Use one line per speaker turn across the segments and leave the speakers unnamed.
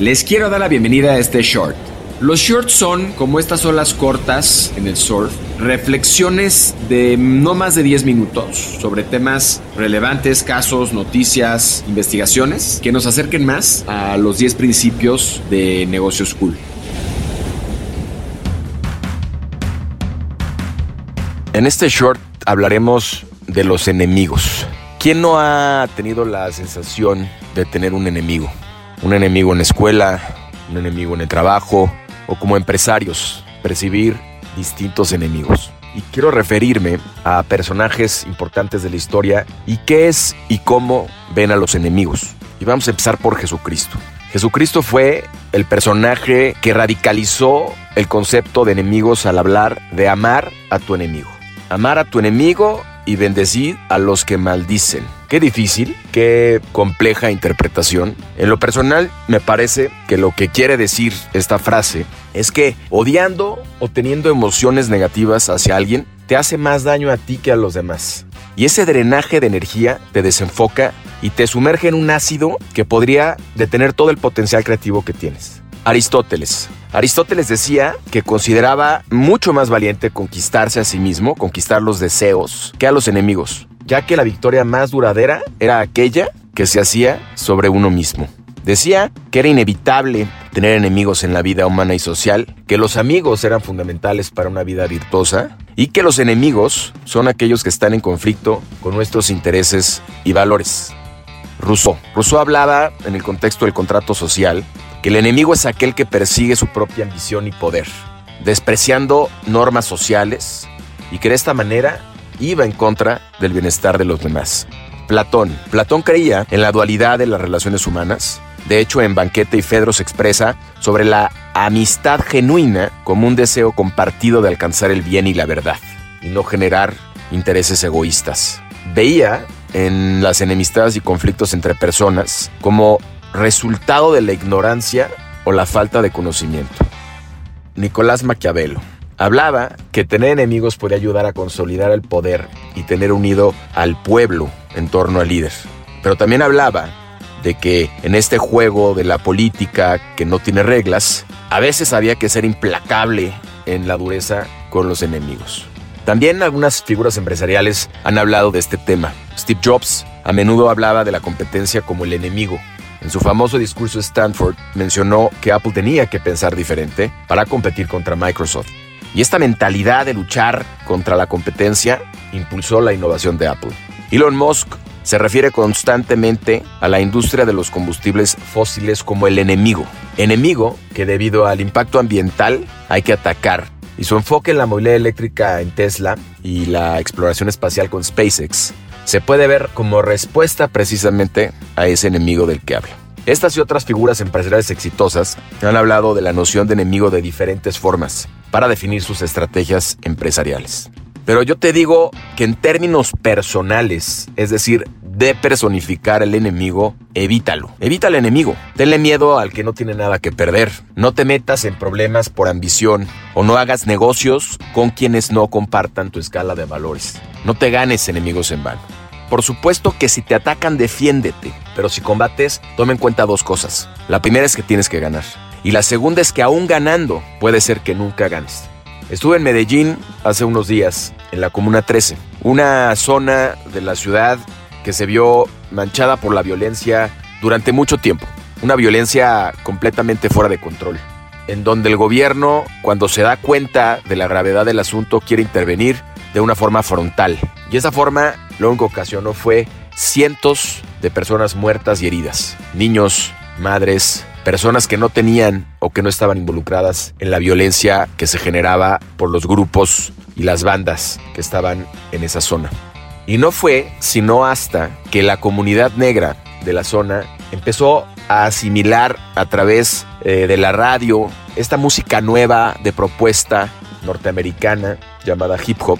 Les quiero dar la bienvenida a este short. Los shorts son, como estas olas cortas en el surf, reflexiones de no más de 10 minutos sobre temas relevantes, casos, noticias, investigaciones que nos acerquen más a los 10 principios de negocios cool. En este short hablaremos de los enemigos. ¿Quién no ha tenido la sensación de tener un enemigo? Un enemigo en la escuela, un enemigo en el trabajo o como empresarios, percibir distintos enemigos. Y quiero referirme a personajes importantes de la historia y qué es y cómo ven a los enemigos. Y vamos a empezar por Jesucristo. Jesucristo fue el personaje que radicalizó el concepto de enemigos al hablar de amar a tu enemigo. Amar a tu enemigo y bendecid a los que maldicen. Qué difícil, qué compleja interpretación. En lo personal, me parece que lo que quiere decir esta frase es que odiando o teniendo emociones negativas hacia alguien, te hace más daño a ti que a los demás. Y ese drenaje de energía te desenfoca y te sumerge en un ácido que podría detener todo el potencial creativo que tienes. Aristóteles. Aristóteles decía que consideraba mucho más valiente conquistarse a sí mismo, conquistar los deseos, que a los enemigos, ya que la victoria más duradera era aquella que se hacía sobre uno mismo. Decía que era inevitable tener enemigos en la vida humana y social, que los amigos eran fundamentales para una vida virtuosa y que los enemigos son aquellos que están en conflicto con nuestros intereses y valores. Rousseau. Rousseau hablaba, en el contexto del contrato social, que el enemigo es aquel que persigue su propia ambición y poder, despreciando normas sociales y que de esta manera iba en contra del bienestar de los demás. Platón. Platón creía en la dualidad de las relaciones humanas. De hecho, en Banquete y Fedro se expresa sobre la amistad genuina como un deseo compartido de alcanzar el bien y la verdad, y no generar intereses egoístas. Veía en las enemistades y conflictos entre personas como resultado de la ignorancia o la falta de conocimiento. Nicolás Maquiavelo hablaba que tener enemigos podía ayudar a consolidar el poder y tener unido al pueblo en torno al líder. Pero también hablaba de que en este juego de la política que no tiene reglas, a veces había que ser implacable en la dureza con los enemigos. También algunas figuras empresariales han hablado de este tema. Steve Jobs a menudo hablaba de la competencia como el enemigo en su famoso discurso Stanford mencionó que Apple tenía que pensar diferente para competir contra Microsoft. Y esta mentalidad de luchar contra la competencia impulsó la innovación de Apple. Elon Musk se refiere constantemente a la industria de los combustibles fósiles como el enemigo. Enemigo que debido al impacto ambiental hay que atacar. Y su enfoque en la movilidad eléctrica en Tesla y la exploración espacial con SpaceX se puede ver como respuesta precisamente a ese enemigo del que habla. Estas y otras figuras empresariales exitosas han hablado de la noción de enemigo de diferentes formas para definir sus estrategias empresariales. Pero yo te digo que en términos personales, es decir, de personificar el enemigo, evítalo. Evita al enemigo. Tenle miedo al que no tiene nada que perder. No te metas en problemas por ambición o no hagas negocios con quienes no compartan tu escala de valores. No te ganes enemigos en vano. Por supuesto que si te atacan, defiéndete, pero si combates, toma en cuenta dos cosas. La primera es que tienes que ganar. Y la segunda es que aún ganando, puede ser que nunca ganes. Estuve en Medellín hace unos días, en la Comuna 13, una zona de la ciudad que se vio manchada por la violencia durante mucho tiempo. Una violencia completamente fuera de control, en donde el gobierno, cuando se da cuenta de la gravedad del asunto, quiere intervenir de una forma frontal. Y esa forma lo único que ocasionó fue cientos de personas muertas y heridas. Niños, madres, personas que no tenían o que no estaban involucradas en la violencia que se generaba por los grupos y las bandas que estaban en esa zona. Y no fue sino hasta que la comunidad negra de la zona empezó a asimilar a través eh, de la radio esta música nueva de propuesta norteamericana llamada hip hop,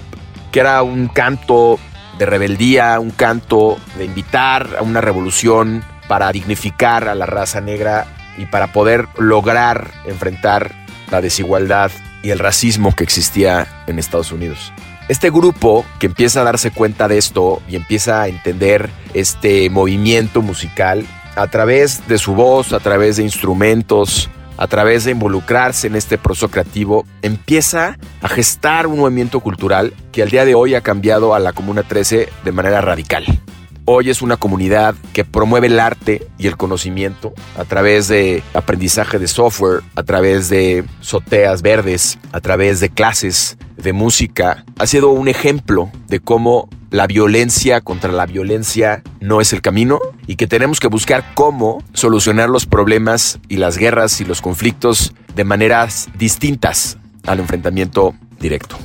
que era un canto de rebeldía, un canto de invitar a una revolución para dignificar a la raza negra y para poder lograr enfrentar la desigualdad y el racismo que existía en Estados Unidos. Este grupo que empieza a darse cuenta de esto y empieza a entender este movimiento musical a través de su voz, a través de instrumentos, a través de involucrarse en este proceso creativo, empieza a gestar un movimiento cultural que al día de hoy ha cambiado a la Comuna 13 de manera radical. Hoy es una comunidad que promueve el arte y el conocimiento a través de aprendizaje de software, a través de soteas verdes, a través de clases de música. Ha sido un ejemplo de cómo la violencia contra la violencia no es el camino y que tenemos que buscar cómo solucionar los problemas y las guerras y los conflictos de maneras distintas al enfrentamiento directo.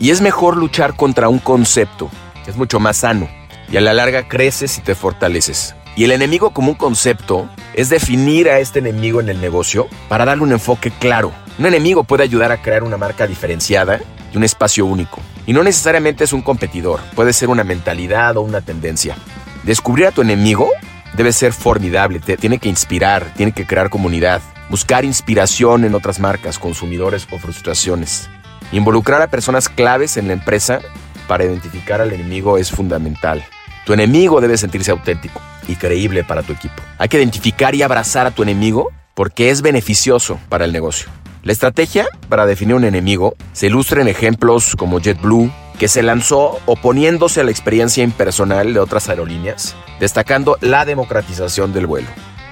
Y es mejor luchar contra un concepto, es mucho más sano y a la larga creces y te fortaleces. Y el enemigo como un concepto es definir a este enemigo en el negocio para darle un enfoque claro. Un enemigo puede ayudar a crear una marca diferenciada y un espacio único. Y no necesariamente es un competidor, puede ser una mentalidad o una tendencia. Descubrir a tu enemigo debe ser formidable, te tiene que inspirar, tiene que crear comunidad, buscar inspiración en otras marcas, consumidores o frustraciones. Involucrar a personas claves en la empresa para identificar al enemigo es fundamental. Tu enemigo debe sentirse auténtico y creíble para tu equipo. Hay que identificar y abrazar a tu enemigo porque es beneficioso para el negocio. La estrategia para definir un enemigo se ilustra en ejemplos como JetBlue, que se lanzó oponiéndose a la experiencia impersonal de otras aerolíneas, destacando la democratización del vuelo.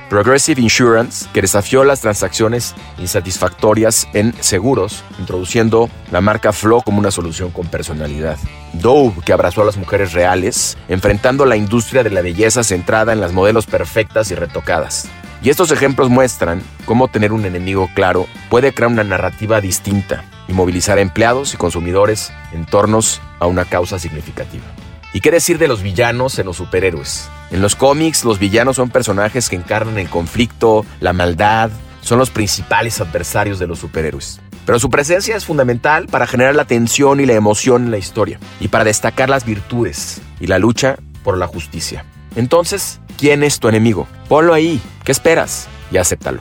Progressive Insurance, que desafió las transacciones insatisfactorias en seguros, introduciendo la marca Flow como una solución con personalidad. Dove, que abrazó a las mujeres reales, enfrentando la industria de la belleza centrada en las modelos perfectas y retocadas. Y estos ejemplos muestran cómo tener un enemigo claro puede crear una narrativa distinta y movilizar a empleados y consumidores en tornos a una causa significativa. ¿Y qué decir de los villanos en los superhéroes? En los cómics, los villanos son personajes que encarnan el conflicto, la maldad, son los principales adversarios de los superhéroes. Pero su presencia es fundamental para generar la tensión y la emoción en la historia, y para destacar las virtudes y la lucha por la justicia. Entonces, ¿quién es tu enemigo? Ponlo ahí, ¿qué esperas? Y acéptalo.